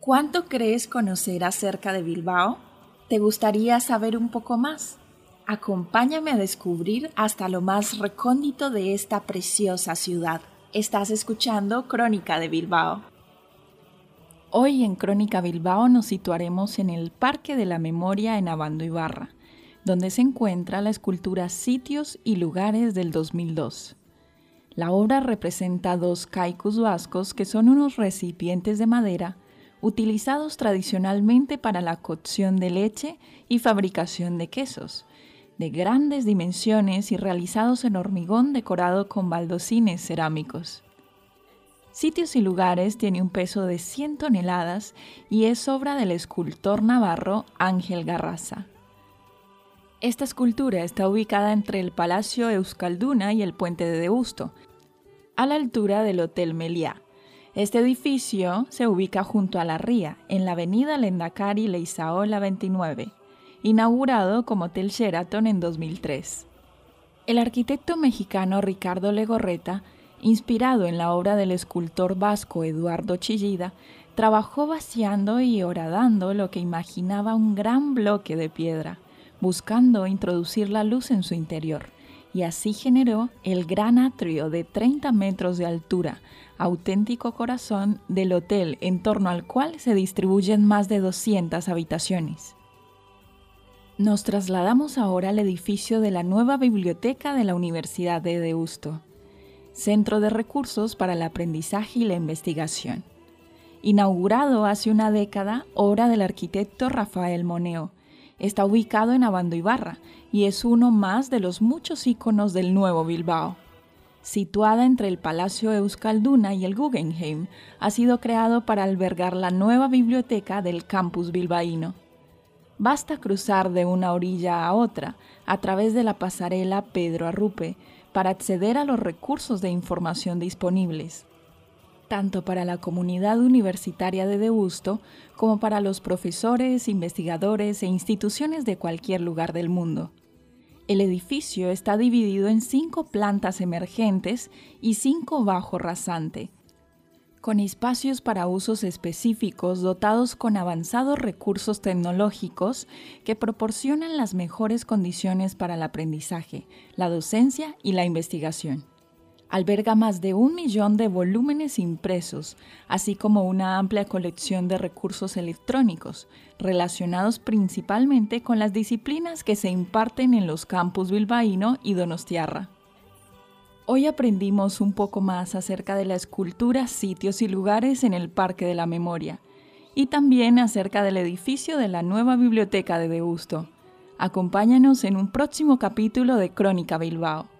¿Cuánto crees conocer acerca de Bilbao? ¿Te gustaría saber un poco más? Acompáñame a descubrir hasta lo más recóndito de esta preciosa ciudad. Estás escuchando Crónica de Bilbao. Hoy en Crónica Bilbao nos situaremos en el Parque de la Memoria en Abando Ibarra, donde se encuentra la escultura Sitios y Lugares del 2002. La obra representa dos caicus vascos que son unos recipientes de madera utilizados tradicionalmente para la cocción de leche y fabricación de quesos, de grandes dimensiones y realizados en hormigón decorado con baldocines cerámicos. Sitios y Lugares tiene un peso de 100 toneladas y es obra del escultor navarro Ángel Garraza. Esta escultura está ubicada entre el Palacio Euskalduna y el Puente de Deusto, a la altura del Hotel Meliá, este edificio se ubica junto a la ría, en la avenida Lendakari Leizaola 29, inaugurado como Hotel Sheraton en 2003. El arquitecto mexicano Ricardo Legorreta, inspirado en la obra del escultor vasco Eduardo Chillida, trabajó vaciando y horadando lo que imaginaba un gran bloque de piedra, buscando introducir la luz en su interior, y así generó el gran atrio de 30 metros de altura, auténtico corazón del hotel en torno al cual se distribuyen más de 200 habitaciones. Nos trasladamos ahora al edificio de la nueva biblioteca de la Universidad de Deusto, Centro de Recursos para el Aprendizaje y la Investigación. Inaugurado hace una década, obra del arquitecto Rafael Moneo, está ubicado en Abando Ibarra y es uno más de los muchos íconos del nuevo Bilbao situada entre el Palacio Euskalduna y el Guggenheim, ha sido creado para albergar la nueva biblioteca del campus bilbaíno. Basta cruzar de una orilla a otra a través de la pasarela Pedro Arrupe para acceder a los recursos de información disponibles, tanto para la comunidad universitaria de Deusto como para los profesores, investigadores e instituciones de cualquier lugar del mundo. El edificio está dividido en cinco plantas emergentes y cinco bajo rasante, con espacios para usos específicos dotados con avanzados recursos tecnológicos que proporcionan las mejores condiciones para el aprendizaje, la docencia y la investigación alberga más de un millón de volúmenes impresos, así como una amplia colección de recursos electrónicos, relacionados principalmente con las disciplinas que se imparten en los campus bilbaíno y donostiarra. Hoy aprendimos un poco más acerca de la escultura, sitios y lugares en el Parque de la Memoria, y también acerca del edificio de la nueva biblioteca de Deusto. Acompáñanos en un próximo capítulo de Crónica Bilbao.